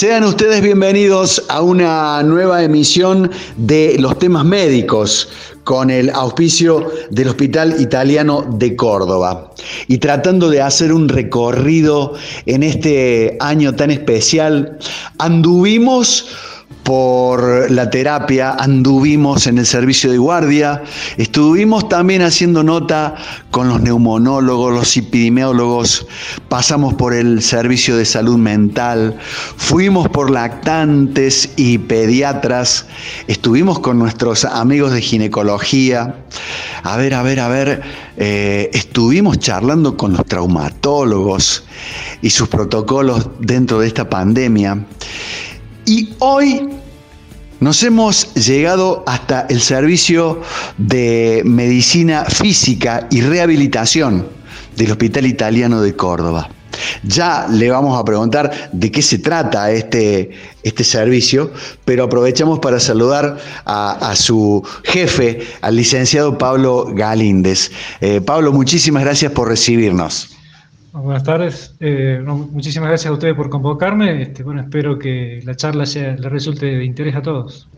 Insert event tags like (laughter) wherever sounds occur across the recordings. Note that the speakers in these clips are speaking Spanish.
Sean ustedes bienvenidos a una nueva emisión de los temas médicos con el auspicio del Hospital Italiano de Córdoba. Y tratando de hacer un recorrido en este año tan especial, anduvimos por la terapia, anduvimos en el servicio de guardia, estuvimos también haciendo nota con los neumonólogos, los epidemiólogos, pasamos por el servicio de salud mental, fuimos por lactantes y pediatras, estuvimos con nuestros amigos de ginecología, a ver, a ver, a ver, eh, estuvimos charlando con los traumatólogos y sus protocolos dentro de esta pandemia. Y hoy nos hemos llegado hasta el servicio de medicina física y rehabilitación del Hospital Italiano de Córdoba. Ya le vamos a preguntar de qué se trata este, este servicio, pero aprovechamos para saludar a, su jefe, al licenciado Pablo Galíndez. Eh, Pablo, muchísimas gracias por recibirnos. Buenas tardes. Eh, muchísimas gracias a ustedes por convocarme. Este, bueno, espero que la charla sea, le resulte de interés a todos.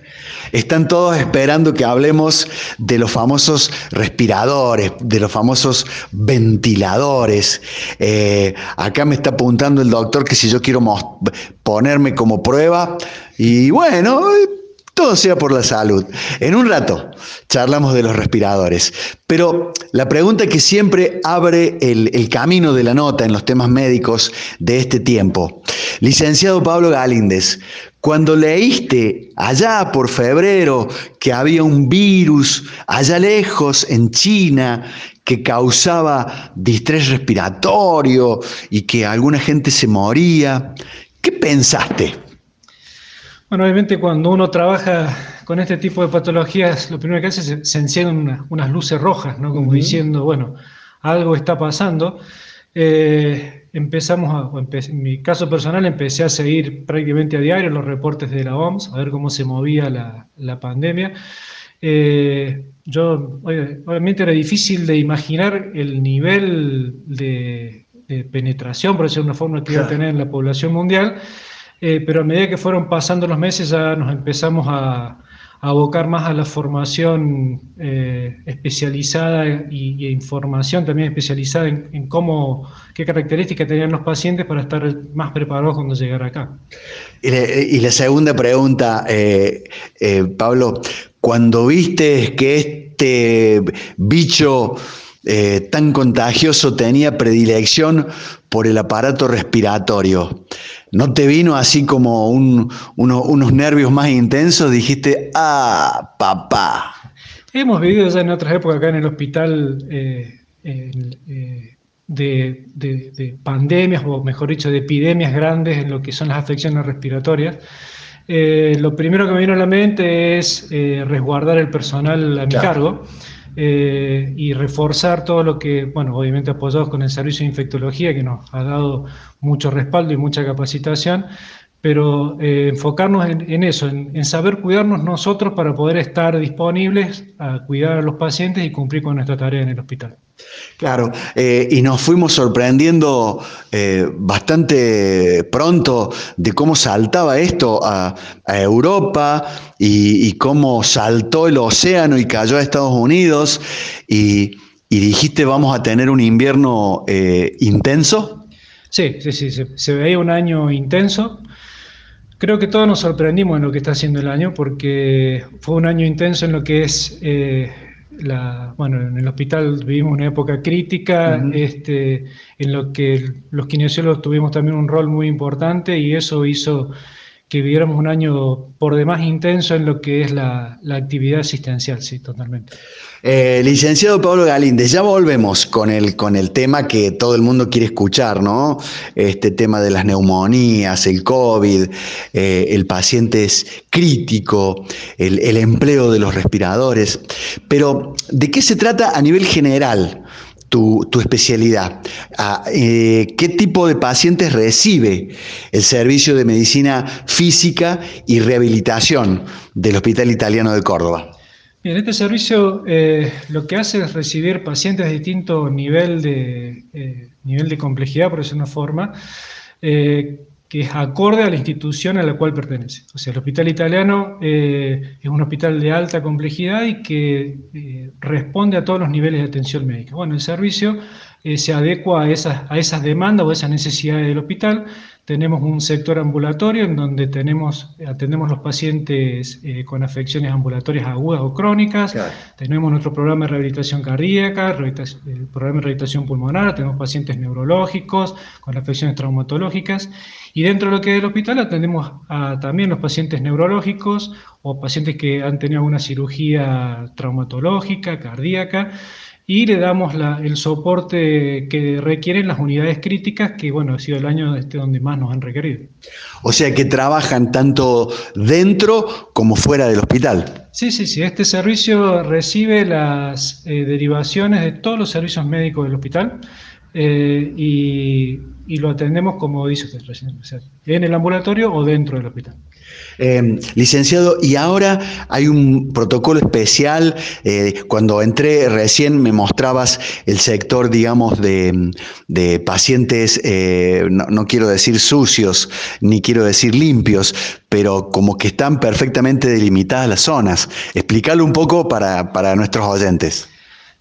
Están todos esperando que hablemos de los famosos respiradores, de los famosos ventiladores. Eh, acá me está apuntando el doctor que si yo quiero ponerme como prueba, y bueno, todo sea por la salud. En un rato charlamos de los respiradores, pero la pregunta que siempre abre el, camino de la nota en los temas médicos de este tiempo. Licenciado Pablo Galíndez, cuando leíste allá por febrero que había un virus allá lejos en China que causaba distrés respiratorio y que alguna gente se moría, ¿qué pensaste? Bueno, obviamente cuando uno trabaja con este tipo de patologías, lo primero que hace es se encienden unas, luces rojas, ¿no? Como diciendo, bueno, algo está pasando. Eh, empezamos, a, en mi caso personal, empecé a seguir prácticamente a diario los reportes de la OMS, a ver cómo se movía la, pandemia. Eh, yo, obviamente era difícil de imaginar el nivel de, penetración, por decirlo de una forma, que iba a tener en la población mundial. Eh, pero a medida que fueron pasando los meses ya nos empezamos a, abocar más a la formación eh, especializada y, información también especializada en, cómo, qué características tenían los pacientes para estar más preparados cuando llegara acá. Y, la segunda pregunta, eh, Pablo, cuando viste que este bicho tan contagioso tenía predilección por el aparato respiratorio. ¿No te vino así como unos nervios más intensos? Dijiste, ah, papá. Hemos vivido ya en otras épocas acá en el hospital eh, eh, de, pandemias, o mejor dicho, de epidemias grandes en lo que son las afecciones respiratorias. Eh, lo primero que me vino a la mente es resguardar el personal a mi cargo. Eh, y reforzar todo lo que, bueno, obviamente apoyados con el servicio de infectología que nos ha dado mucho respaldo y mucha capacitación, pero eh, enfocarnos en, eso, en, saber cuidarnos nosotros para poder estar disponibles a cuidar a los pacientes y cumplir con nuestra tarea en el hospital. Claro, eh, y nos fuimos sorprendiendo eh, bastante pronto de cómo saltaba esto a, Europa y, cómo saltó el océano y cayó a Estados Unidos y, dijiste vamos a tener un invierno intenso. Sí, sí, sí, se, se veía un año intenso. Creo que todos nos sorprendimos en lo que está haciendo el año porque fue un año intenso en lo que es, eh, la, bueno, en el hospital vivimos una época crítica, este, en lo que los kinesiólogos tuvimos también un rol muy importante y eso hizo que viviéramos un año por demás intenso en lo que es la, actividad asistencial, sí, totalmente. Eh, licenciado Pablo Galíndez, ya volvemos con el, con el tema que todo el mundo quiere escuchar, ¿no? Este tema de las neumonías, el COVID, eh, el paciente es crítico, el, el empleo de los respiradores. Pero, ¿de qué se trata a nivel general? Tu, especialidad. Ah, eh, ¿Qué tipo de pacientes recibe el servicio de medicina física y rehabilitación del Hospital Italiano de Córdoba? Bien, este servicio eh, lo que hace es recibir pacientes de distinto nivel de, eh, nivel de complejidad, por decirlo de una forma, que es acorde a la institución a la cual pertenece. O sea, el hospital italiano eh, es un hospital de alta complejidad y que eh, responde a todos los niveles de atención médica. Bueno, el servicio eh, se adecua a esas, a esas demandas o a esas necesidades del hospital. Tenemos un sector ambulatorio en donde tenemos, atendemos los pacientes eh, con afecciones ambulatorias agudas o crónicas. Tenemos nuestro programa de rehabilitación cardíaca, el programa de rehabilitación pulmonar, tenemos pacientes neurológicos con afecciones traumatológicas. Y dentro de lo que es el hospital atendemos a también los pacientes neurológicos o pacientes que han tenido alguna cirugía traumatológica, cardíaca y le damos el soporte que requieren las unidades críticas, que bueno, ha sido el año este donde más nos han requerido. O sea que trabajan tanto dentro como fuera del hospital. Sí, sí, sí. Este servicio recibe las eh, derivaciones de todos los servicios médicos del hospital eh, y, lo atendemos como dice usted recién, en el ambulatorio o dentro del hospital. Eh, licenciado, y ahora hay un protocolo especial. Eh, cuando entré recién me mostrabas el sector, digamos, de, pacientes, eh, no, quiero decir sucios, ni quiero decir limpios, pero como que están perfectamente delimitadas las zonas. Explícalo un poco para, para nuestros oyentes.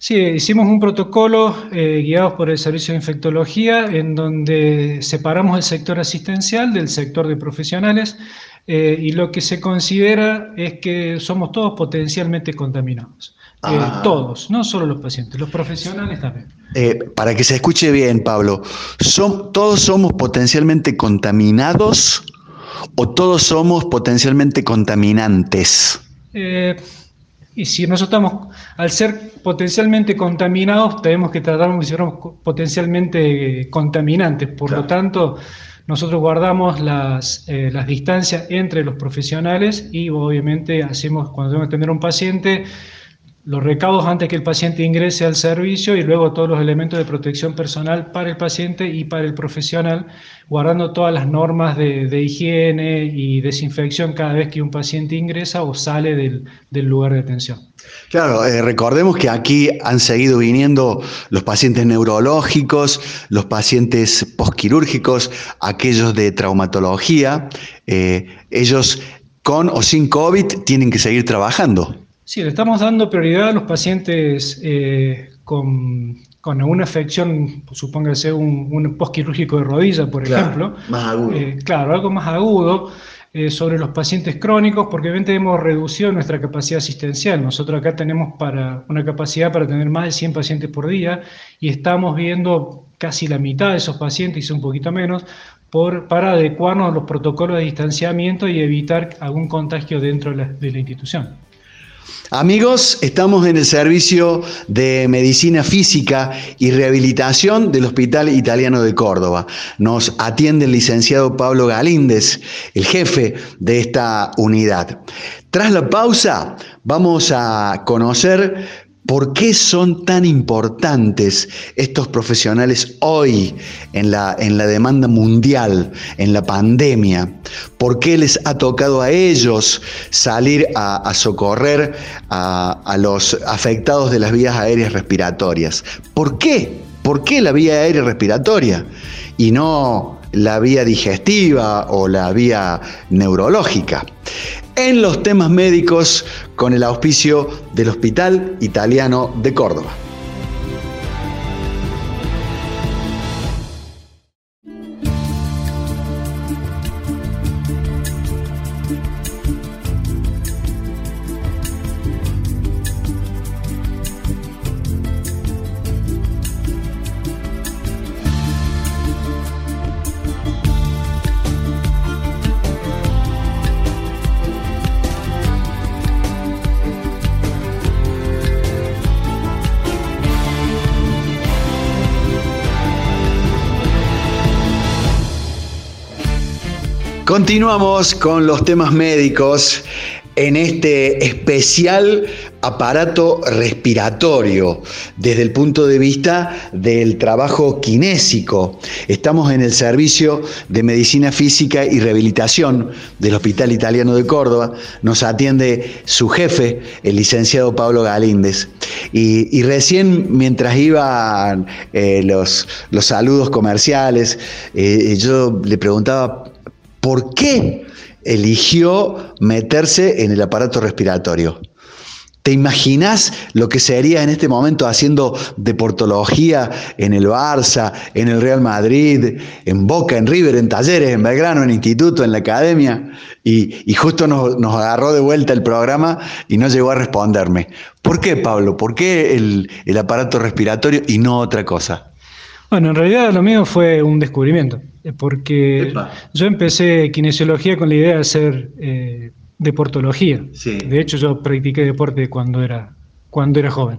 Sí, hicimos un protocolo eh, guiados por el Servicio de Infectología en donde separamos el sector asistencial del sector de profesionales eh, y lo que se considera es que somos todos potencialmente contaminados. Eh, ah. todos, no solo los pacientes, los profesionales también. para que se escuche bien, Pablo, ¿son, ¿todos somos potencialmente contaminados o todos somos potencialmente contaminantes? Y si nosotros estamos, al ser potencialmente contaminados, tenemos que tratar como si fuéramos potencialmente contaminantes. Por lo tanto, nosotros guardamos las, eh, las distancias entre los profesionales y obviamente hacemos, cuando tenemos que atender a un paciente, los recaudos antes que el paciente ingrese al servicio y luego todos los elementos de protección personal para el paciente y para el profesional, guardando todas las normas de, higiene y desinfección cada vez que un paciente ingresa o sale del, lugar de atención. Claro, eh, recordemos que aquí han seguido viniendo los pacientes neurológicos, los pacientes posquirúrgicos, aquellos de traumatología. Eh, ellos con o sin COVID tienen que seguir trabajando. Sí, le estamos dando prioridad a los pacientes eh, con, con, una afección, supóngase un, un postquirúrgico de rodilla, por ejemplo. Más agudo. Eh, claro, algo más agudo. Eh, sobre los pacientes crónicos, porque obviamente hemos reducido nuestra capacidad asistencial. Nosotros acá tenemos para, una capacidad para tener más de 100 pacientes por día y estamos viendo casi la mitad de esos pacientes, y un poquito menos, por, para adecuarnos a los protocolos de distanciamiento y evitar algún contagio dentro de la institución. Amigos, estamos en el servicio de medicina física y rehabilitación del Hospital Italiano de Córdoba. Nos atiende el licenciado Pablo Galíndez, el jefe de esta unidad. Tras la pausa, vamos a conocer ¿Por qué son tan importantes estos profesionales hoy en la, en la, demanda mundial, en la pandemia? ¿Por qué les ha tocado a ellos salir a, socorrer a, a, los afectados de las vías aéreas respiratorias? ¿Por qué? ¿Por qué la vía aérea respiratoria y no la vía digestiva o la vía neurológica? En los temas médicos con el auspicio del Hospital Italiano de Córdoba. Continuamos con los temas médicos en este especial aparato respiratorio desde el punto de vista del trabajo kinésico. Estamos en el servicio de medicina física y rehabilitación del Hospital Italiano de Córdoba. Nos atiende su jefe, el licenciado Pablo Galíndez. Y, recién, mientras iban eh, los, los, saludos comerciales, eh, yo le preguntaba ¿Por qué eligió meterse en el aparato respiratorio? ¿Te imaginas lo que sería en este momento haciendo deportología en el Barça, en el Real Madrid, en Boca, en River, en Talleres, en Belgrano, en Instituto, en la Academia? Y, justo nos, agarró de vuelta el programa y no llegó a responderme. ¿Por qué, Pablo? ¿Por qué el, aparato respiratorio y no otra cosa? Bueno, en realidad lo mío fue un descubrimiento, porque yo empecé kinesiología con la idea de hacer eh, deportología. De hecho, yo practiqué deporte cuando era, cuando era joven.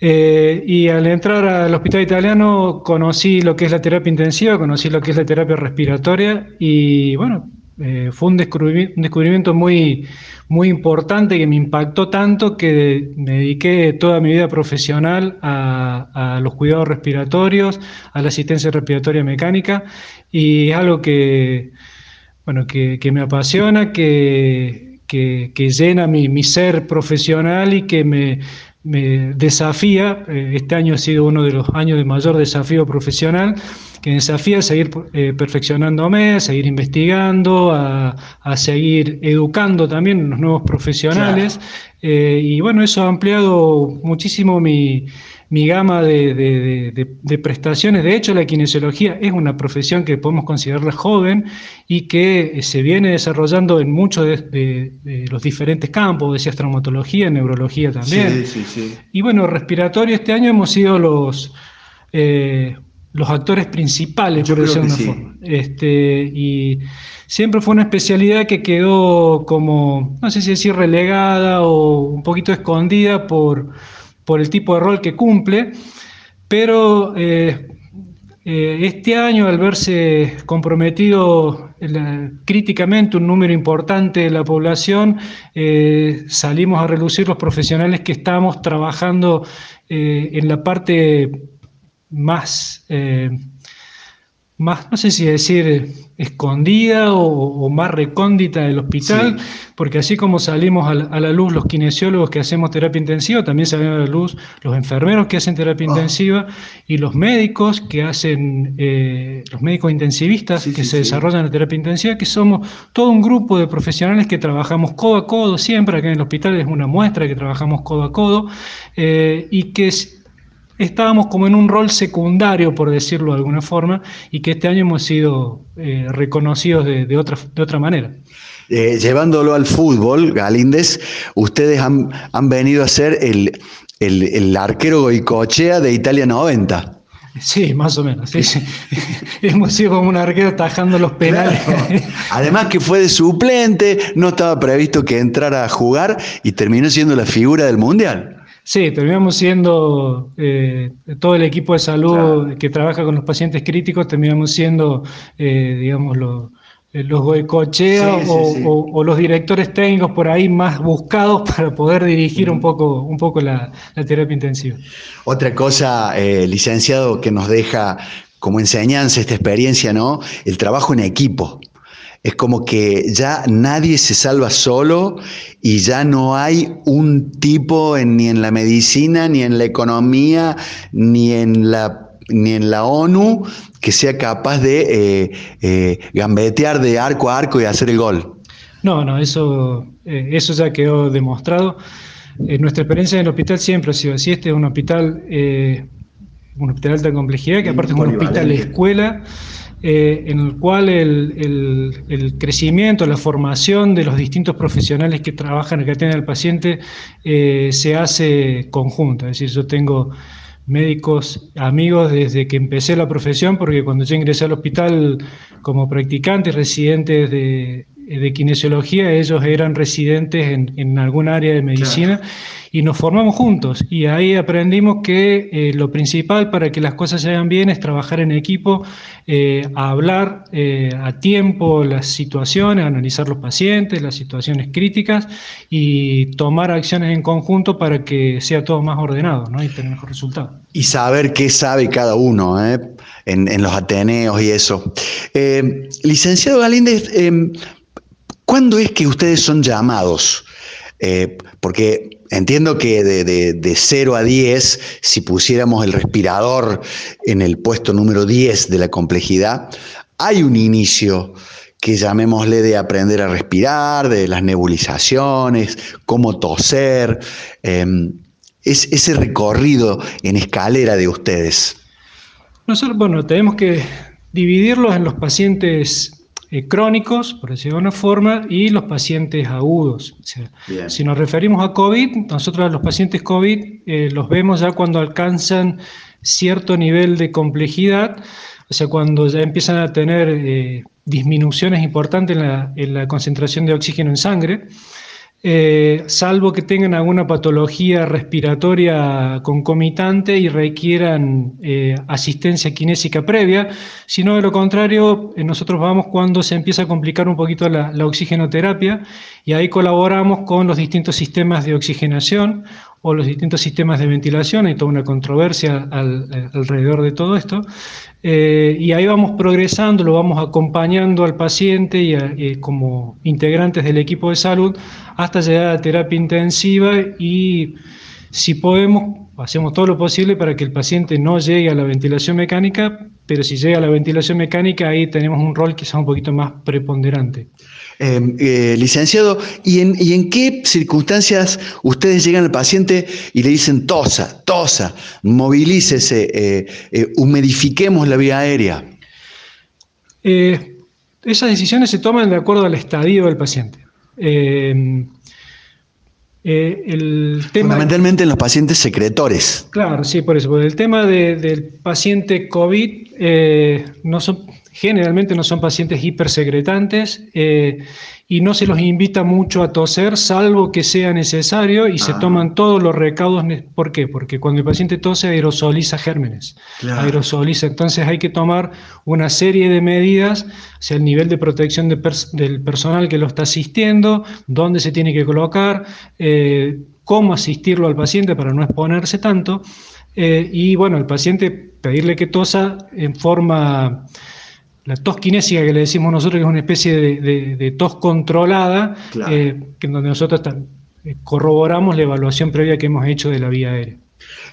Eh, y al entrar al hospital italiano conocí lo que es la terapia intensiva, conocí lo que es la terapia respiratoria y bueno, eh, fue un descubrimiento, muy, importante que me impactó tanto que me dediqué toda mi vida profesional a, los cuidados respiratorios, a la asistencia respiratoria mecánica y es algo que bueno, que, me apasiona, que, llena mi, ser profesional y que me, desafía. Eh, este año ha sido uno de los años de mayor desafío profesional, que me desafía a seguir eh, perfeccionándome, a seguir investigando, a, seguir educando también los nuevos profesionales. Eh, y bueno, eso ha ampliado muchísimo mi mi gama de, prestaciones. De hecho, la kinesiología es una profesión que podemos considerarla joven y que eh, se viene desarrollando en muchos de, los diferentes campos, decías traumatología, neurología también. Sí, sí, sí. Y bueno, respiratorio este año hemos sido los, eh, los actores principales, por decirlo de una forma. Este, y siempre fue una especialidad que quedó como, no sé si decir relegada o un poquito escondida por por el tipo de rol que cumple, pero eh, eh, este año, al verse comprometido críticamente un número importante de la población, eh, salimos a reducir los profesionales que estamos trabajando en la parte más más, no sé si decir escondida o, más recóndita del hospital, porque así como salimos a la, luz los kinesiólogos que hacemos terapia intensiva, también salen a la luz los enfermeros que hacen terapia ah. intensiva y los médicos que hacen, eh, los médicos intensivistas que se desarrollan en terapia intensiva, que somos todo un grupo de profesionales que trabajamos codo a codo siempre, acá en el hospital es una muestra que trabajamos codo a codo, eh, y que estábamos como en un rol secundario, por decirlo de alguna forma, y que este año hemos sido eh, reconocidos de, otra, de otra manera. Eh, llevándolo al fútbol, Galíndez, ustedes han, venido a ser el, el, arquero goicochea de Italia 90. Sí, más o menos. (laughs) Hemos sido como un arquero tajando los penales. Además que fue de suplente, no estaba previsto que entrara a jugar y terminó siendo la figura del Mundial. Sí, terminamos siendo eh, todo el equipo de salud que trabaja con los pacientes críticos, terminamos siendo, eh, digamos, eh, los goicocheas o, los directores técnicos por ahí más buscados (laughs) para poder dirigir un poco, un poco la, la terapia intensiva. Otra cosa, licenciado, que nos deja como enseñanza esta experiencia, ¿no? El trabajo en equipo. Es como que ya nadie se salva solo y ya no hay un tipo ni en la medicina, ni en la economía, ni en la, ni en la ONU que sea capaz de eh, eh, gambetear de arco a arco y hacer el gol. No, no, eso, eh, eso ya quedó demostrado. nuestra experiencia en el hospital siempre ha sido así. Este es un hospital, un hospital de alta complejidad, que aparte es un hospital de escuela. Eh, en el cual el, crecimiento, la formación de los distintos profesionales que trabajan y que atienden al paciente eh, se hace conjunta. Es decir, yo tengo médicos amigos desde que empecé la profesión, porque cuando yo ingresé al hospital como practicante, residentes de, de kinesiología, ellos eran residentes en, en algún área de medicina y nos formamos juntos y ahí aprendimos que eh, lo principal para que las cosas se hagan bien es trabajar en equipo, eh, hablar eh, a tiempo las situaciones, analizar los pacientes, las situaciones críticas y tomar acciones en conjunto para que sea todo más ordenado ¿no? y tener mejor resultado. Y saber qué sabe cada uno en, en, los Ateneos y eso. licenciado Galíndez, ¿cuándo es que ustedes son llamados? porque Entiendo que de, de, 0 a 10, si pusiéramos el respirador en el puesto número 10 de la complejidad, hay un inicio que llamémosle de aprender a respirar, de las nebulizaciones, cómo toser, em, es ese recorrido en escalera de ustedes. Nosotros, bueno, tenemos que dividirlos en los pacientes eh, crónicos, por decirlo de una forma, y los pacientes agudos. si nos referimos a COVID, nosotros a los pacientes COVID eh, los vemos ya cuando alcanzan cierto nivel de complejidad, o sea, cuando ya empiezan a tener eh, disminuciones importantes en la concentración de oxígeno en sangre. Eh, salvo que tengan alguna patología respiratoria concomitante y requieran eh, asistencia kinésica previa, sino de lo contrario, eh, nosotros vamos cuando se empieza a complicar un poquito la, oxigenoterapia y ahí colaboramos con los distintos sistemas de oxigenación o los distintos sistemas de ventilación, hay toda una controversia alrededor de todo esto, y ahí vamos progresando, lo vamos acompañando al paciente y como integrantes del equipo de salud hasta llegar a terapia intensiva y si podemos, hacemos todo lo posible para que el paciente no llegue a la ventilación mecánica, pero si llega a la ventilación mecánica ahí tenemos un rol quizá un poquito más preponderante. Em, eh, licenciado, ¿y en, ¿y en, qué circunstancias ustedes llegan al paciente y le dicen tosa, tosa, movilícese, eh, eh, humidifiquemos la vía aérea? esas decisiones se toman de acuerdo al estadio del paciente. Eh, eh, el tema, Fundamentalmente en los pacientes secretores. Claro, sí, por eso. el tema del paciente COVID eh, no son, generalmente no son pacientes hipersecretantes eh, y no se los invita mucho a toser, salvo que sea necesario, y se ah. toman todos los recaudos. ¿Por qué? Porque cuando el paciente tose aerosoliza gérmenes, aerosoliza. Entonces hay que tomar una serie de medidas, o sea, el nivel de protección del personal que lo está asistiendo, dónde se tiene que colocar, eh, cómo asistirlo al paciente para no exponerse tanto. Eh, y bueno, el paciente pedirle que tosa en forma la tos kinésica que le decimos nosotros, que es una especie de, tos controlada, eh, en donde nosotros eh, corroboramos la evaluación previa que hemos hecho de la vía aérea.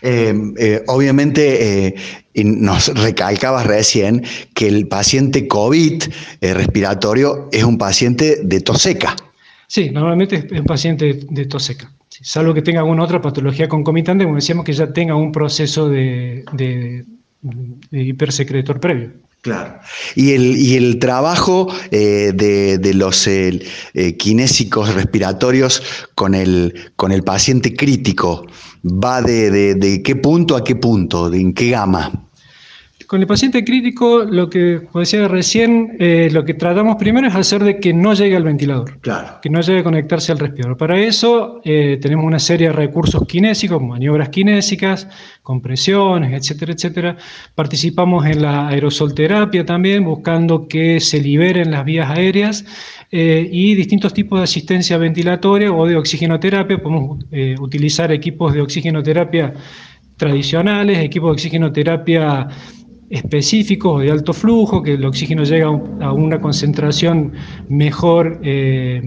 Eh, obviamente nos recalcabas recién que el paciente COVID respiratorio es un paciente de tos seca. Sí, normalmente es un paciente de tos seca, salvo que tenga alguna otra patología concomitante, como decíamos que ya tenga un proceso de, de hipersecretor previo. Claro. Y el, y el trabajo eh, de, los eh, eh, kinésicos respiratorios con el, con el paciente crítico va de, de, qué punto a qué punto, de en qué gama. Con el paciente crítico, lo que, como decía recién, eh, lo que tratamos primero es hacer de que no llegue al ventilador, claro. que no llegue a conectarse al respirador. Para eso eh, tenemos una serie de recursos kinésicos, maniobras kinésicas, compresiones, etcétera, etcétera. Participamos en la aerosolterapia también, buscando que se liberen las vías aéreas eh, y distintos tipos de asistencia ventilatoria o de oxigenoterapia. Podemos utilizar equipos de oxigenoterapia tradicionales, equipos de oxigenoterapia específicos o de alto flujo, que el oxígeno llega a una concentración mejor eh,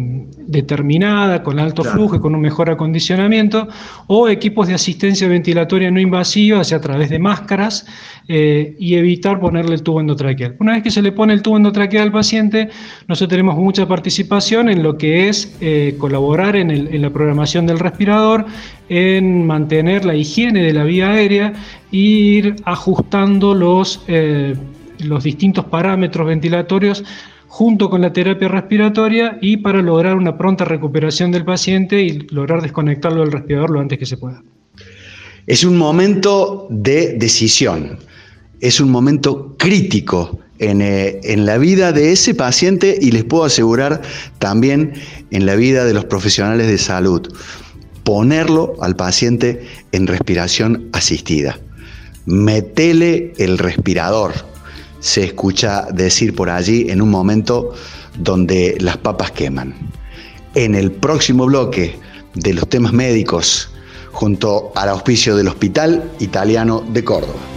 determinada, con alto flujo y con un mejor acondicionamiento, o equipos de asistencia ventilatoria no invasiva, o sea, a través de máscaras, eh, y evitar ponerle el tubo endotraqueal. Una vez que se le pone el tubo endotraqueal al paciente, nosotros tenemos mucha participación en lo que es eh, colaborar en, en la programación del respirador, en mantener la higiene de la vía aérea e ir ajustando los, eh, los distintos parámetros ventilatorios junto con la terapia respiratoria y para lograr una pronta recuperación del paciente y lograr desconectarlo del respirador lo antes que se pueda. Es un momento de decisión, es un momento crítico en, eh, en, la vida de ese paciente y les puedo asegurar también en la vida de los profesionales de salud ponerlo al paciente en respiración asistida. Metele el respirador. Se escucha decir por allí en un momento donde las papas queman. En el próximo bloque de los temas médicos, junto al auspicio del Hospital Italiano de Córdoba.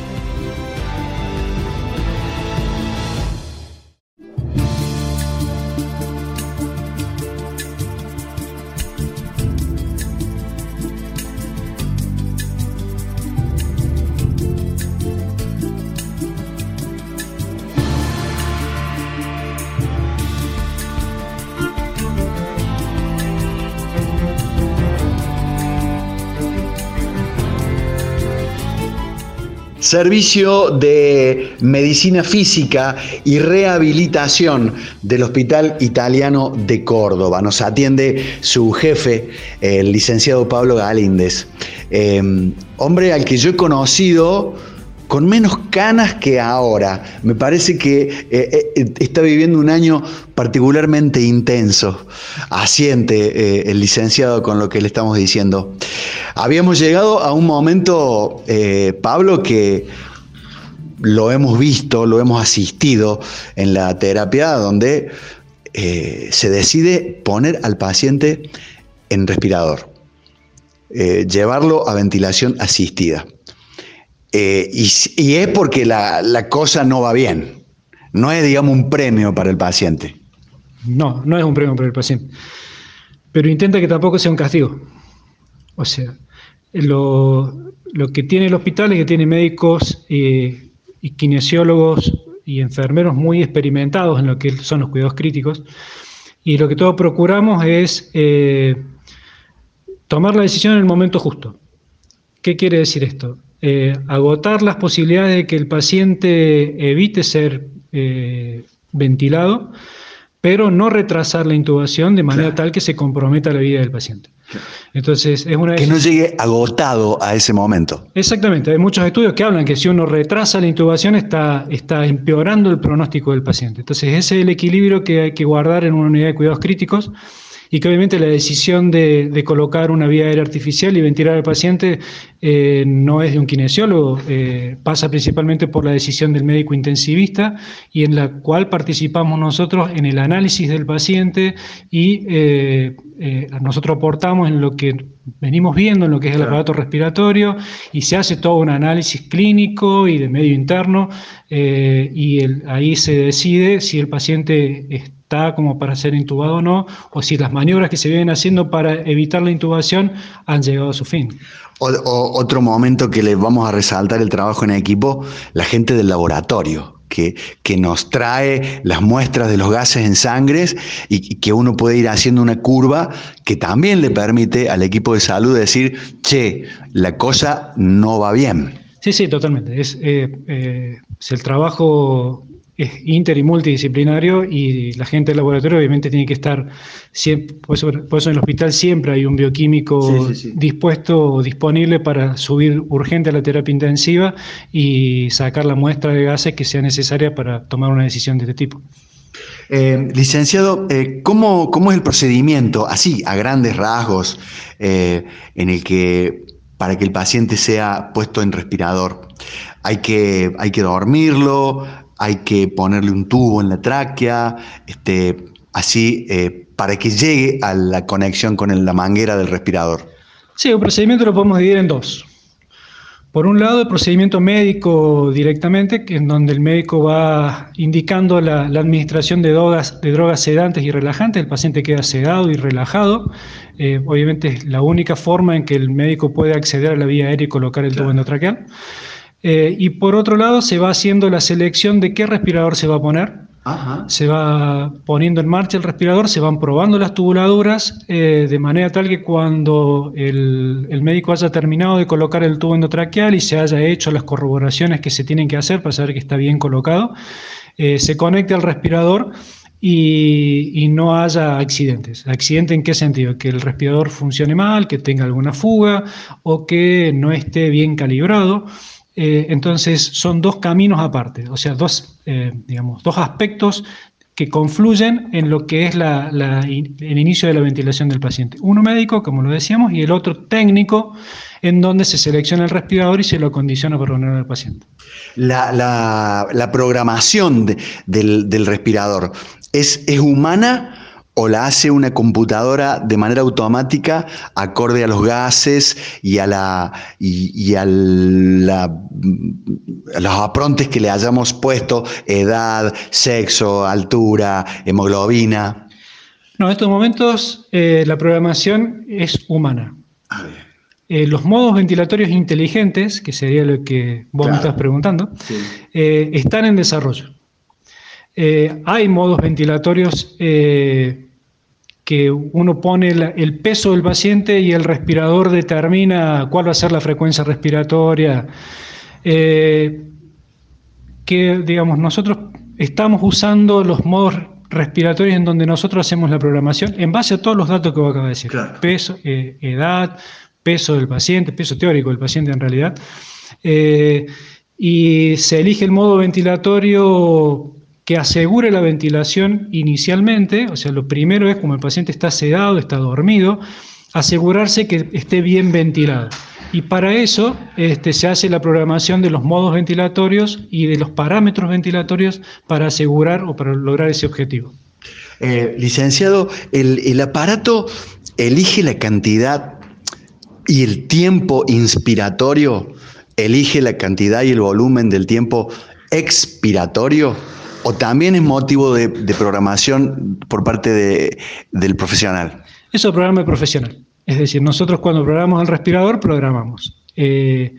Servicio de Medicina Física y Rehabilitación del Hospital Italiano de Córdoba. Nos atiende su jefe, el licenciado Pablo Galíndez. Eh, hombre al que yo he conocido con menos canas que ahora. Me parece que eh, eh, está viviendo un año particularmente intenso. Asiente eh, el licenciado con lo que le estamos diciendo. Habíamos llegado a un momento, Pablo, que lo hemos visto, lo hemos asistido en la terapia, donde se decide poner al paciente en respirador, llevarlo a ventilación asistida. Eh, y, es porque la, cosa no va bien. No es, digamos, un premio para el paciente. No, no es un premio para el paciente. Pero intenta que tampoco sea un castigo. O sea, lo, que tiene el hospital es que tiene médicos eh, y kinesiólogos y enfermeros muy experimentados en lo que son los cuidados críticos. Y lo que todos procuramos es eh, tomar la decisión en el momento justo. ¿Qué quiere decir esto? Eh, agotar las posibilidades de que el paciente evite ser eh, ventilado, pero no retrasar la intubación de manera tal que se comprometa la vida del paciente. Entonces, es una que no llegue agotado a ese momento. Exactamente, hay muchos estudios que hablan que si uno retrasa la intubación está, está empeorando el pronóstico del paciente. Entonces, ese es el equilibrio que hay que guardar en una unidad de cuidados críticos y que obviamente la decisión de, colocar una vía aérea artificial y ventilar al paciente eh, no es de un kinesiólogo, eh, pasa principalmente por la decisión del médico intensivista y en la cual participamos nosotros en el análisis del paciente y eh, nosotros aportamos en lo que venimos viendo, en lo que es el aparato respiratorio y se hace todo un análisis clínico y de medio interno y ahí se decide si el paciente está está como para ser intubado o no, o si las maniobras que se vienen haciendo para evitar la intubación han llegado a su fin. otro momento que le vamos a resaltar el trabajo en equipo, la gente del laboratorio. Que, que, nos trae las muestras de los gases en sangre y, que uno puede ir haciendo una curva que también le permite al equipo de salud decir, che, la cosa no va bien. Sí, sí, totalmente. Es, eh, eh, es el trabajo es inter y multidisciplinario y la gente del laboratorio obviamente tiene que estar, siempre, por, eso, en el hospital siempre hay un bioquímico dispuesto o disponible para subir urgente a la terapia intensiva y sacar la muestra de gases que sea necesaria para tomar una decisión de este tipo. Eh, licenciado, eh, ¿cómo, es el procedimiento, así, a grandes rasgos, eh, en el que para que el paciente sea puesto en respirador? Hay que, hay que dormirlo, hay que ponerle un tubo en la tráquea, este, así eh, para que llegue a la conexión con la manguera del respirador. Sí, el procedimiento lo podemos dividir en dos. Por un lado, el procedimiento médico directamente, que en donde el médico va indicando la, administración de drogas, de drogas sedantes y relajantes, el paciente queda sedado y relajado. Eh, obviamente es la única forma en que el médico puede acceder a la vía aérea y colocar el tubo endotraqueal. Eh, y por otro lado, se va haciendo la selección de qué respirador se va a poner. Se va poniendo en marcha el respirador, se van probando las tubuladuras, eh, de manera tal que cuando el, médico haya terminado de colocar el tubo endotraqueal y se haya hecho las corroboraciones que se tienen que hacer para saber que está bien colocado, eh, se conecte al respirador y, y, no haya accidentes. ¿Accidente en qué sentido? Que el respirador funcione mal, que tenga alguna fuga o que no esté bien calibrado. Eh, entonces son dos caminos aparte, o sea, dos, eh, digamos, dos aspectos que confluyen en lo que es el inicio de la ventilación del paciente. Uno médico, como lo decíamos, y el otro técnico, en donde se selecciona el respirador y se lo acondiciona para poner al paciente. La, programación del, respirador es, es humana o la hace una computadora de manera automática acorde a los gases y a la y, a, los aprontes que le hayamos puesto, edad, sexo, altura, hemoglobina. No, en estos momentos eh, la programación es humana. Eh, los modos ventilatorios inteligentes, que sería lo que vos me estás preguntando, eh, están en desarrollo. hay modos ventilatorios que uno pone el peso del paciente y el respirador determina cuál va a ser la frecuencia respiratoria. Eh, que, digamos, nosotros estamos usando los modos respiratorios en donde nosotros hacemos la programación en base a todos los datos que vos acabas de decir. Peso, eh, edad, peso del paciente, peso teórico del paciente en realidad. Eh, y se elige el modo ventilatorio que asegure la ventilación inicialmente, o sea, lo primero es como el paciente está sedado, está dormido, asegurarse que esté bien ventilado. Y para eso este, se hace la programación de los modos ventilatorios y de los parámetros ventilatorios para asegurar o para lograr ese objetivo. Eh, licenciado, el, aparato elige la cantidad y el tiempo inspiratorio, elige la cantidad y el volumen del tiempo expiratorio, o también es motivo de, programación por parte del profesional. Eso es programa profesional. Es decir, nosotros cuando programamos el respirador, programamos. Eh,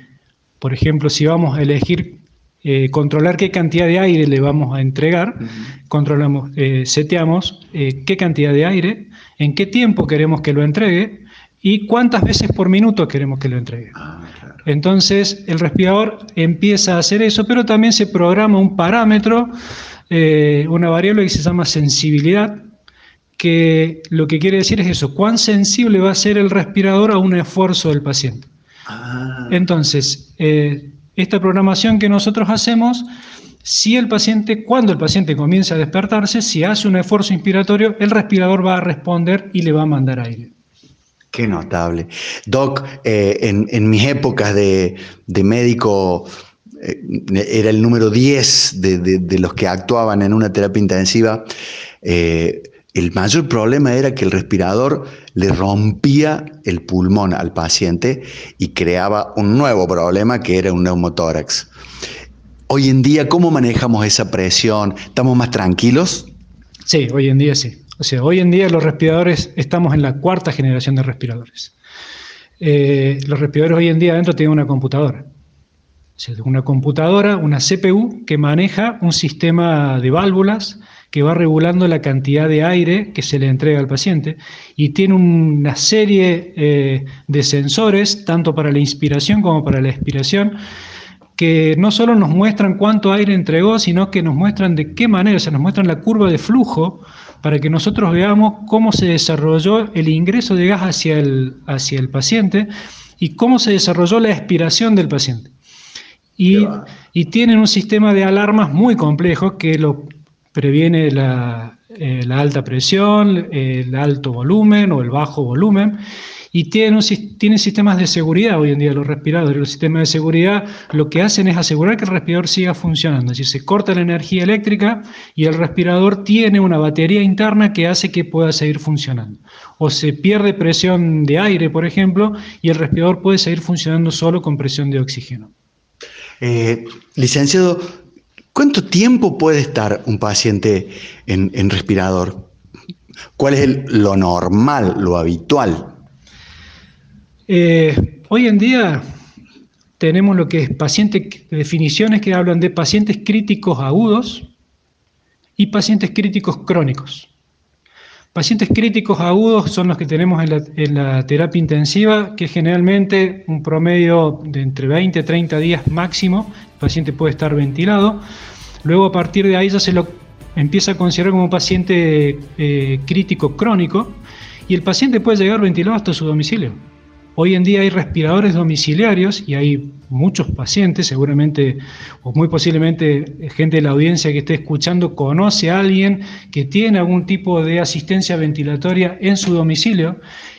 por ejemplo, si vamos a elegir eh, controlar qué cantidad de aire le vamos a entregar, controlamos, eh, seteamos qué cantidad de aire, en qué tiempo queremos que lo entregue y cuántas veces por minuto queremos que lo entregue. Ah, Entonces, el respirador empieza a hacer eso, pero también se programa un parámetro, una variable que se llama sensibilidad, que lo que quiere decir es eso, cuán sensible va a ser el respirador a un esfuerzo del paciente. Ah. Entonces, eh, esta programación que nosotros hacemos, si el paciente, cuando el paciente comienza a despertarse, si hace un esfuerzo inspiratorio, el respirador va a responder y le va a mandar aire. Qué notable. Doc, eh, en, mis épocas de, médico, eh, era el número 10 de, los que actuaban en una terapia intensiva. El mayor problema era que el respirador le rompía el pulmón al paciente y creaba un nuevo problema que era un neumotórax. Hoy en día, ¿cómo manejamos esa presión? ¿Estamos más tranquilos? Sí, hoy en día sí. O sea, hoy en día los respiradores, estamos en la cuarta generación de respiradores. Eh, los respiradores hoy en día adentro tienen una computadora. O sea, una computadora, una CPU que maneja un sistema de válvulas, que va regulando la cantidad de aire que se le entrega al paciente y tiene una serie eh, de sensores, tanto para la inspiración como para la expiración, que no solo nos muestran cuánto aire entregó, sino que nos muestran de qué manera, o sea, nos muestran la curva de flujo para que nosotros veamos cómo se desarrolló el ingreso de gas hacia el, hacia el paciente y cómo se desarrolló la expiración del paciente. Y, y, tienen un sistema de alarmas muy complejo que lo previene la, eh, alta presión, el alto volumen o el bajo volumen. Y tiene, tiene sistemas de seguridad hoy en día los respiradores. Los sistemas de seguridad lo que hacen es asegurar que el respirador siga funcionando. Es decir, se corta la energía eléctrica y el respirador tiene una batería interna que hace que pueda seguir funcionando. O se pierde presión de aire, por ejemplo, y el respirador puede seguir funcionando solo con presión de oxígeno. Eh, licenciado, ¿Cuánto tiempo puede estar un paciente en, respirador? ¿Cuál es lo normal, lo habitual? Eh, hoy en día tenemos lo que es pacientes, definiciones que hablan de pacientes críticos agudos y pacientes críticos crónicos. Pacientes críticos agudos son los que tenemos en la, terapia intensiva, que generalmente un promedio de entre 20 y 30 días máximo, el paciente puede estar ventilado. Luego a partir de ahí ya se lo empieza a considerar como paciente eh, crítico crónico y el paciente puede llegar ventilado hasta su domicilio. Hoy en día hay respiradores domiciliarios y hay muchos pacientes, seguramente o muy posiblemente gente de la audiencia que esté escuchando conoce a alguien que tiene algún tipo de asistencia ventilatoria en su domicilio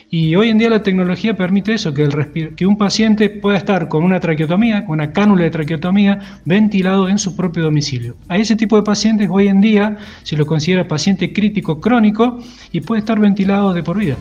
y hoy en día la tecnología permite eso, que, el que un paciente pueda estar con una traqueotomía, con una cánula de traqueotomía, ventilado en su propio domicilio. A ese tipo de pacientes hoy en día se lo considera paciente crítico crónico y puede estar ventilado de por vida.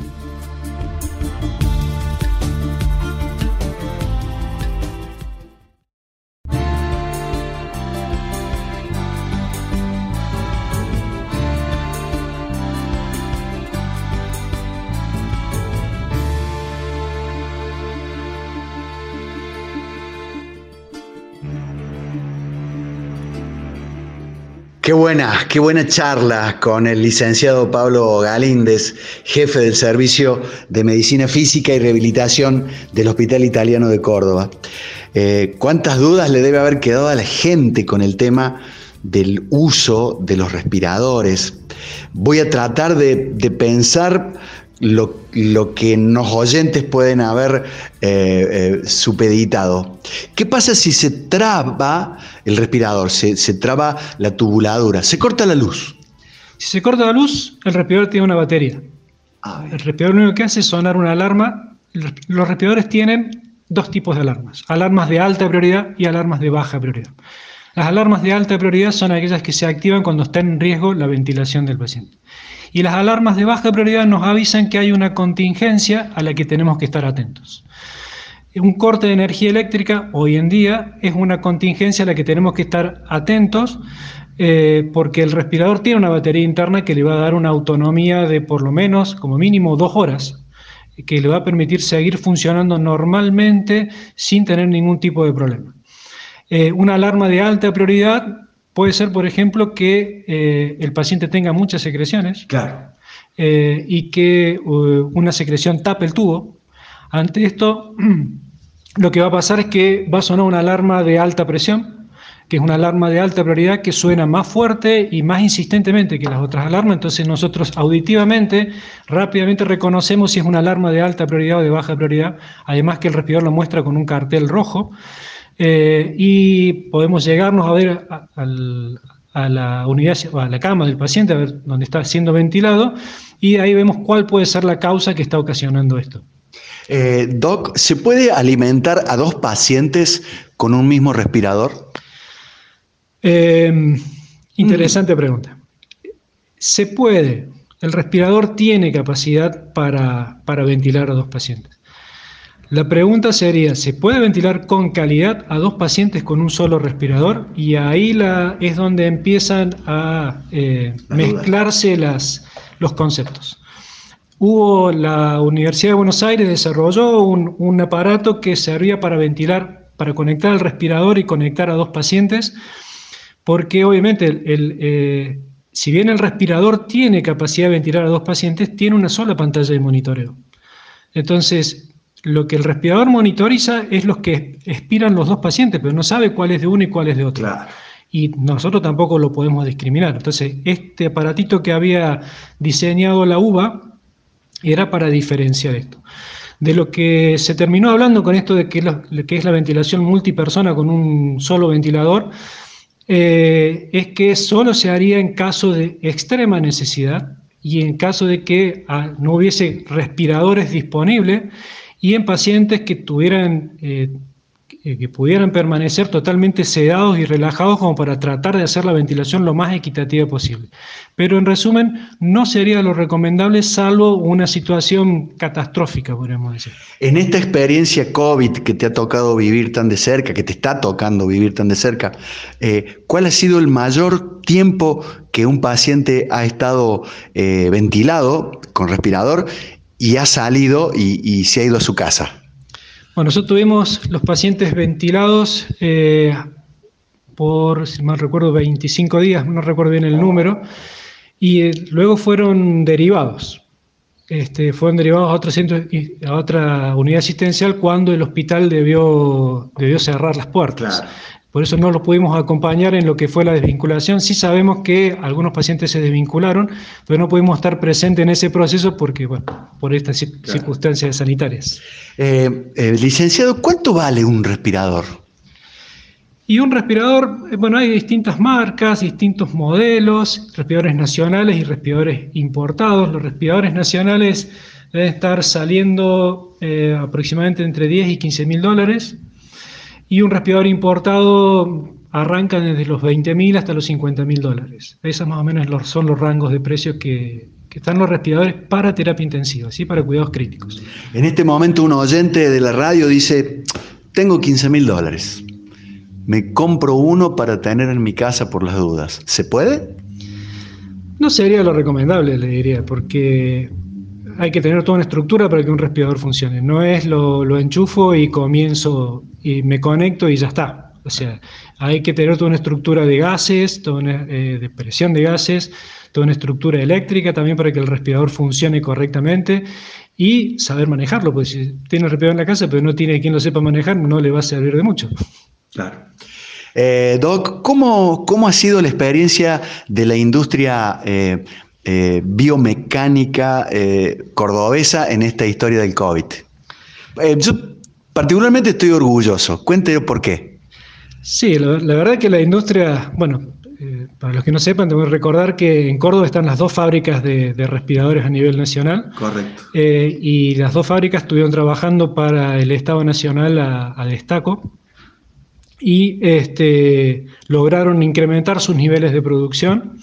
Qué buena, qué buena charla con el licenciado Pablo Galíndez, jefe del Servicio de Medicina Física y Rehabilitación del Hospital Italiano de Córdoba. Eh, ¿Cuántas dudas le debe haber quedado a la gente con el tema del uso de los respiradores? Voy a tratar de, pensar lo, que los oyentes pueden haber eh, eh, supeditado. ¿Qué pasa si se traba el respirador, se, se traba la tubuladura, se corta la luz? Si se corta la luz, el respirador tiene una batería. El respirador lo único que hace es sonar una alarma. Los respiradores tienen dos tipos de alarmas, alarmas de alta prioridad y alarmas de baja prioridad. Las alarmas de alta prioridad son aquellas que se activan cuando está en riesgo la ventilación del paciente. Y las alarmas de baja prioridad nos avisan que hay una contingencia a la que tenemos que estar atentos. Un corte de energía eléctrica hoy en día es una contingencia a la que tenemos que estar atentos eh, porque el respirador tiene una batería interna que le va a dar una autonomía de por lo menos, como mínimo, dos horas, que le va a permitir seguir funcionando normalmente sin tener ningún tipo de problema. Eh, una alarma de alta prioridad puede ser, por ejemplo, que eh, el paciente tenga muchas secreciones y que una secreción tape el tubo. Ante esto, (clears throat) lo que va a pasar es que va a sonar una alarma de alta presión que es una alarma de alta prioridad que suena más fuerte y más insistentemente que las otras alarmas, entonces nosotros auditivamente rápidamente reconocemos si es una alarma de alta prioridad o de baja prioridad, además que el respirador lo muestra con un cartel rojo, eh, y podemos llegarnos a ver a, la unidad, a la cama del paciente, a ver dónde está siendo ventilado, y ahí vemos cuál puede ser la causa que está ocasionando esto. Eh, Doc, ¿se puede alimentar a dos pacientes con un mismo respirador? Eh, interesante pregunta. Se puede, el respirador tiene capacidad para, ventilar a dos pacientes. La pregunta sería, ¿se puede ventilar con calidad a dos pacientes con un solo respirador? Y ahí la, es donde empiezan a eh, mezclarse las, los conceptos. Hubo, la Universidad de Buenos Aires desarrolló un, un aparato que servía para ventilar, para conectar al respirador y conectar a dos pacientes porque obviamente eh, si bien el respirador tiene capacidad de ventilar a dos pacientes, tiene una sola pantalla de monitoreo. Entonces, lo que el respirador monitoriza es los que expiran los dos pacientes, pero no sabe cuál es de uno y cuál es de otro. Y nosotros tampoco lo podemos discriminar. Entonces, este aparatito que había diseñado la UBA era para diferenciar esto. De lo que se terminó hablando con esto de que, que es la ventilación multipersona con un solo ventilador, eh, es que solo se haría en caso de extrema necesidad y en caso de que ah, no hubiese respiradores disponibles y en pacientes que tuvieran eh, que pudieran permanecer totalmente sedados y relajados como para tratar de hacer la ventilación lo más equitativa posible. Pero en resumen, no sería lo recomendable salvo una situación catastrófica, podríamos decir. En esta experiencia COVID que te ha tocado vivir tan de cerca, que te está tocando vivir tan de cerca, eh, ¿cuál ha sido el mayor tiempo que un paciente ha estado eh, ventilado con respirador y ha salido y se ha ido a su casa? Bueno, nosotros tuvimos los pacientes ventilados eh, por, si mal recuerdo, 25 días, no recuerdo bien el número, y eh, luego fueron derivados. Este, fueron derivados a otro centro, a otra unidad asistencial cuando el hospital debió, debió cerrar las puertas. Por eso no los pudimos acompañar en lo que fue la desvinculación. Sí sabemos que algunos pacientes se desvincularon, pero no pudimos estar presentes en ese proceso porque, bueno, por estas circunstancias sanitarias. Eh, eh, licenciado, ¿cuánto vale un respirador? Y un respirador, eh, bueno, hay distintas marcas, distintos modelos, respiradores nacionales y respiradores importados. Los respiradores nacionales deben estar saliendo aproximadamente entre 10 y 15 mil dólares y un respirador importado arranca desde los 20.000 hasta los 50.000 dólares. Esos más o menos son los rangos de precios que, están los respiradores para terapia intensiva, ¿sí? para cuidados críticos. En este momento un oyente de la radio dice, tengo 15.000 dólares, me compro uno para tener en mi casa por las dudas. ¿Se puede? No sería lo recomendable, le diría, porque hay que tener toda una estructura para que un respirador funcione. No es lo, lo enchufo y comienzo y me conecto y ya está. O sea, hay que tener toda una estructura de gases, toda una, eh, de presión de gases, toda una estructura eléctrica también para que el respirador funcione correctamente y saber manejarlo, porque si tiene el respirador en la casa pero no tiene quien lo sepa manejar, no le va a servir de mucho. Claro. Eh, Doc, ¿cómo, ¿cómo, ha sido la experiencia de la industria eh, eh, biomecánica cordobesa en esta historia del COVID? yo particularmente estoy orgulloso. Cuénteme por qué. Sí, la, la verdad que la industria, bueno, para los que no sepan, tengo que recordar que en Córdoba están las dos fábricas de, respiradores a nivel nacional. Correcto. y las dos fábricas estuvieron trabajando para el Estado Nacional a destaco y este, lograron incrementar sus niveles de producción.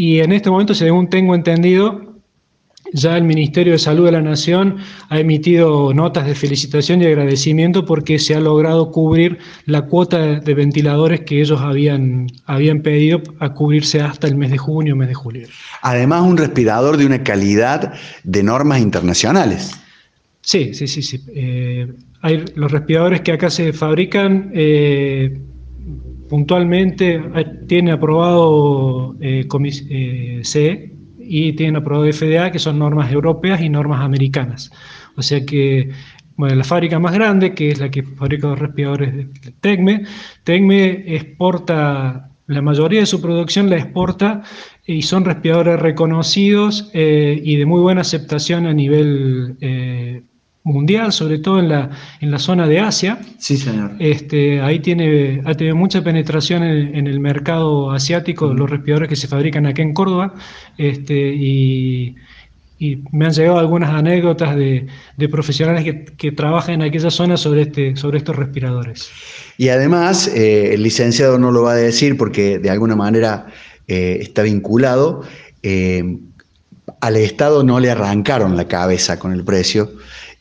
Y en este momento, según tengo entendido, ya el Ministerio de Salud de la Nación ha emitido notas de felicitación y agradecimiento porque se ha logrado cubrir la cuota de ventiladores que ellos habían, habían pedido a cubrirse hasta el mes de junio, mes de julio. Además, un respirador de una calidad de normas internacionales. Sí, sí, sí, sí. Eh, hay los respiradores que acá se fabrican eh, puntualmente tienen aprobado eh, CE y tienen aprobado FDA, que son normas europeas y normas americanas. O sea que bueno, la fábrica más grande, que es la que fabrica los respiradores de Tecme, Tecme exporta, la mayoría de su producción la exporta y son respiradores reconocidos y de muy buena aceptación a nivel mundial, sobre todo en la, en la zona de Asia. Sí, señor. Este, ahí tiene, ha tenido mucha penetración en, el mercado asiático, los respiradores que se fabrican aquí en Córdoba, este, y, me han llegado algunas anécdotas de, profesionales que, trabajan en aquella zona sobre, este, sobre estos respiradores. Y además, eh, el licenciado no lo va a decir porque de alguna manera eh, está vinculado. Eh, al Estado no le arrancaron la cabeza con el precio,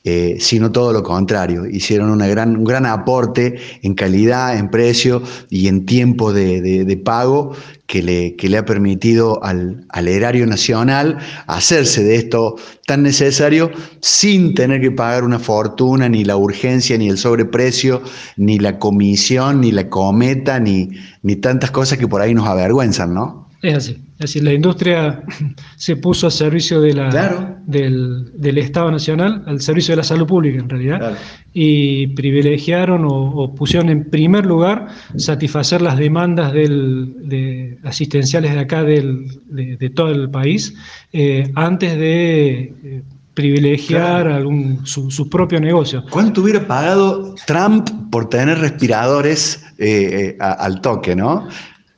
eh, sino todo lo contrario. Hicieron una gran, un gran aporte en calidad, en precio y en tiempo de, pago que le, que le, ha permitido al, erario nacional hacerse de esto tan necesario sin tener que pagar una fortuna, ni la urgencia, ni el sobreprecio, ni la comisión, ni la cometa, ni, ni tantas cosas que por ahí nos avergüenzan, ¿no? Es así. Es decir, la industria (laughs) se puso a servicio de la, del, Estado Nacional, al servicio de la salud pública en realidad, y privilegiaron o, pusieron en primer lugar satisfacer las demandas de asistenciales de acá de, todo el país eh, antes de eh, privilegiar algún, su, propio negocio. ¿Cuánto hubiera pagado Trump por tener respiradores eh, al toque, no?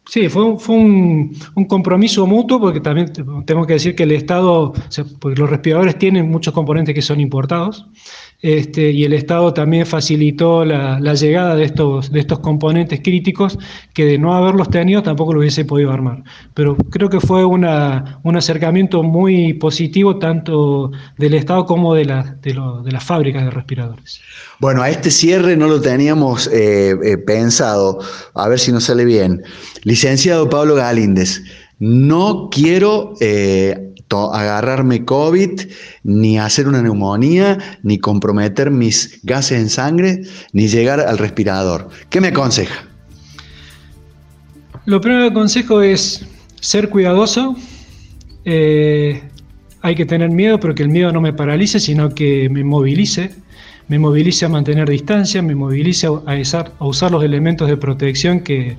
Sí, fue, un, compromiso mutuo, porque también tengo que decir que el Estado, porque los respiradores tienen muchos componentes que son importados, este, y el Estado también facilitó la, llegada de estos, de estos componentes críticos que de no haberlos tenido tampoco lo hubiese podido armar. Pero creo que fue un acercamiento muy positivo tanto del Estado como de, de, las fábricas de respiradores. Bueno, a este cierre no lo teníamos eh, eh, pensado, a ver si nos sale bien. Licenciado Pablo Galíndez, no quiero... Eh, agarrarme COVID, ni hacer una neumonía, ni comprometer mis gases en sangre, ni llegar al respirador. ¿Qué me aconseja? Lo primero que aconsejo es ser cuidadoso. Eh, hay que tener miedo, pero que el miedo no me paralice, sino que me movilice. Me movilice a mantener distancia, me movilice a usar los elementos de protección que,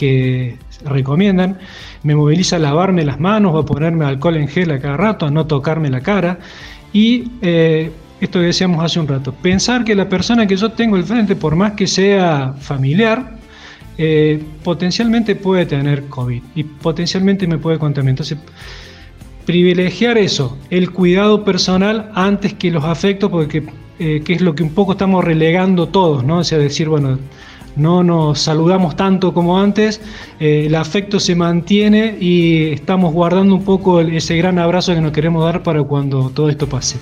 que recomiendan, me moviliza a lavarme las manos o ponerme alcohol en gel a cada rato, a no tocarme la cara y eh, esto que decíamos hace un rato, pensar que la persona que yo tengo al frente, por más que sea familiar, eh, potencialmente puede tener COVID y potencialmente me puede contaminar. Entonces, privilegiar eso, el cuidado personal antes que los afectos, porque eh, es lo que un poco estamos relegando todos, ¿no? O sea, decir, bueno, no nos saludamos tanto como antes, eh, el afecto se mantiene y estamos guardando un poco ese gran abrazo que nos queremos dar para cuando todo esto pase.